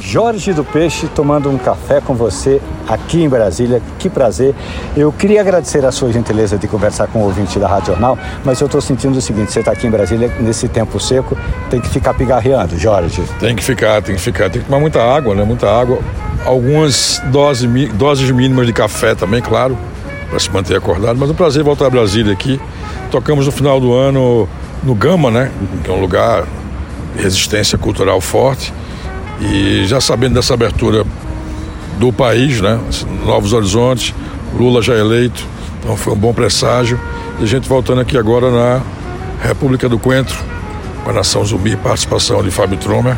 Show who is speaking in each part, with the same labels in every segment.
Speaker 1: Jorge do Peixe tomando um café com você aqui em Brasília. Que prazer. Eu queria agradecer a sua gentileza de conversar com o ouvinte da Rádio Jornal, mas eu estou sentindo o seguinte: você está aqui em Brasília nesse tempo seco, tem que ficar pigarreando, Jorge.
Speaker 2: Tem que ficar, tem que ficar. Tem que tomar muita água, né? Muita água. Algumas doses, doses mínimas de café também, claro, para se manter acordado. Mas é um prazer voltar a Brasília aqui. Tocamos no final do ano no Gama, né? Que é um lugar de resistência cultural forte. E já sabendo dessa abertura do país, né? Novos horizontes, Lula já eleito, então foi um bom presságio. E a gente voltando aqui agora na República do Coentro, com a Nação Zumbi, participação de Fábio Tromer,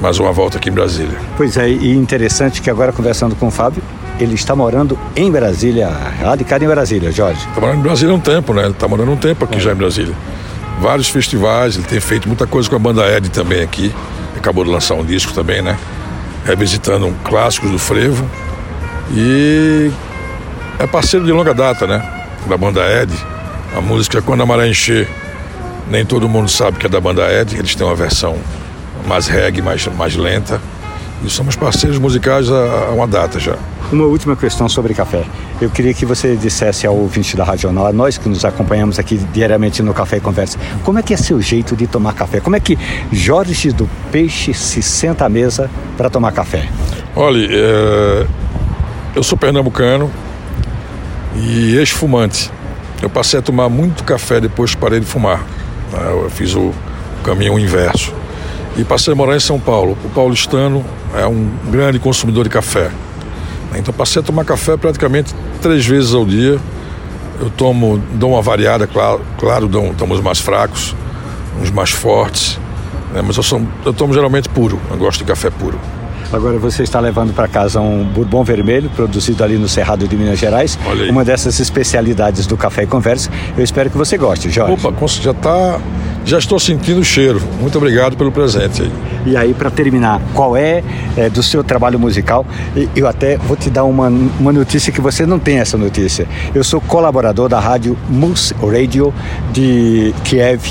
Speaker 2: mais uma volta aqui em Brasília.
Speaker 1: Pois é, e interessante que agora conversando com o Fábio, ele está morando em Brasília, radicado em Brasília, Jorge.
Speaker 2: Está morando em Brasília há um tempo, né? Ele está morando um tempo aqui é. já em Brasília. Vários festivais, ele tem feito muita coisa com a banda Ed também aqui acabou de lançar um disco também, né? Revisitando clássicos do frevo. E é parceiro de longa data, né? Da banda Ed. A música Quando a Maré Encher, nem todo mundo sabe que é da banda Ed. Eles têm uma versão mais reggae, mais, mais lenta. E somos parceiros musicais há, uma data já.
Speaker 1: Uma última questão sobre café. Eu queria que você dissesse ao ouvinte da Rádio Jornal, a nós que nos acompanhamos aqui diariamente no Café e Conversa, como é que é seu jeito de tomar café? Como é que Jorge do Peixe se senta à mesa para tomar café?
Speaker 2: Olha, é... eu sou pernambucano e ex-fumante. Eu passei a tomar muito café depois que parei de fumar. Eu fiz o caminho inverso. E passei a morar em São Paulo. O paulistano é um grande consumidor de café. Então passei a tomar café praticamente três vezes ao dia. Eu tomo, dou uma variada, claro, claro dou, tomo os mais fracos, uns mais fortes, né? mas eu, sou, eu tomo geralmente puro, eu gosto de café puro.
Speaker 1: Agora você está levando para casa um bourbon vermelho, produzido ali no Cerrado de Minas Gerais. Uma dessas especialidades do Café e Conversa. Eu espero que você goste, Jorge.
Speaker 2: Opa, já está já estou sentindo o cheiro. Muito obrigado pelo presente.
Speaker 1: E aí, para terminar, qual é, é, do seu trabalho musical? Eu até vou te dar uma, uma notícia que você não tem essa notícia. Eu sou colaborador da rádio Mus Radio de Kiev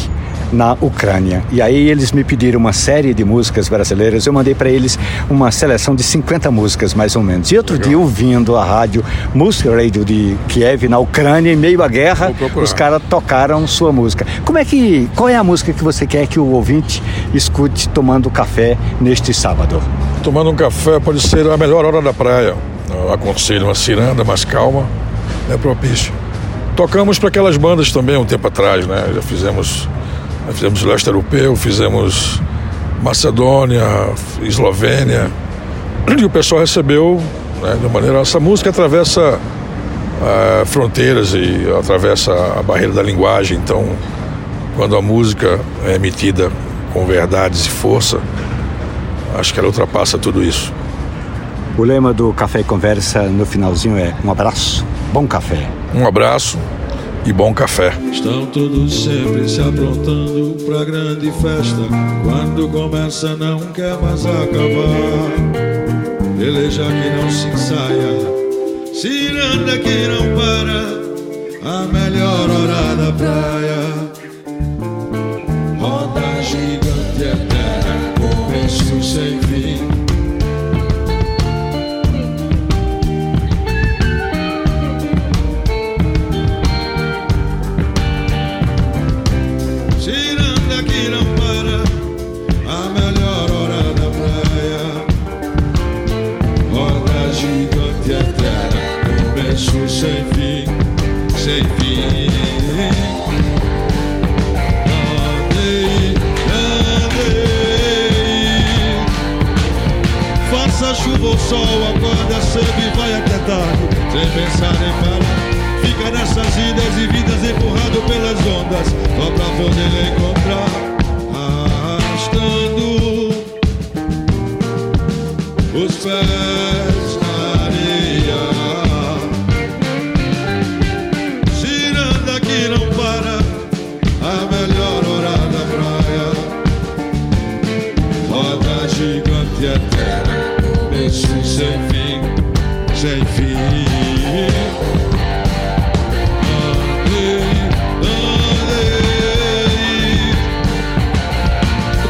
Speaker 1: na Ucrânia. E aí eles me pediram uma série de músicas brasileiras. Eu mandei para eles uma seleção de 50 músicas, mais ou menos. E outro Legal. dia, ouvindo a rádio Música Radio de Kiev, na Ucrânia, em meio à guerra, os caras tocaram sua música. Como é que. Qual é a música que você quer que o ouvinte escute tomando café neste sábado?
Speaker 2: Tomando um café pode ser a melhor hora da praia. Eu aconselho uma ciranda mais calma, é propício. Tocamos para aquelas bandas também um tempo atrás, né? Já fizemos fizemos leste europeu, fizemos Macedônia, Eslovênia. E o pessoal recebeu né, de maneira. Essa música atravessa uh, fronteiras e atravessa a barreira da linguagem. Então, quando a música é emitida com verdades e força, acho que ela ultrapassa tudo isso.
Speaker 1: O lema do Café Conversa no finalzinho é um abraço, bom café.
Speaker 2: Um abraço, e bom café.
Speaker 3: Estão todos sempre se aprontando pra grande festa. Quando começa, não quer mais acabar. Peleja que não se ensaia, ciranda que não para. A melhor hora da praia. Ou sol, acorda cedo e vai até tarde, sem pensar em parar. Fica nessas idas e vidas empurrado pelas ondas,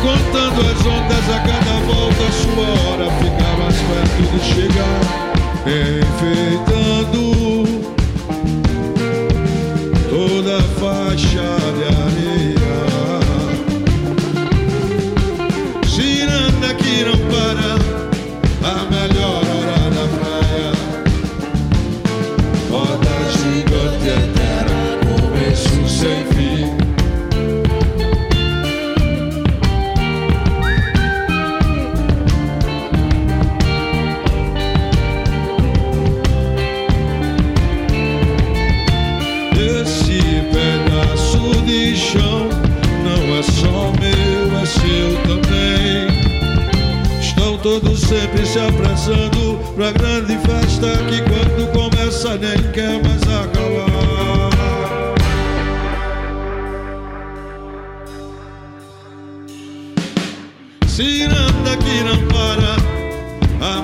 Speaker 3: Contando as ondas a cada volta, sua
Speaker 2: hora fica mais perto de chegar. Enfeita. Sempre se apressando pra grande festa que quando começa nem quer mais acabar. Ciranda que não para, a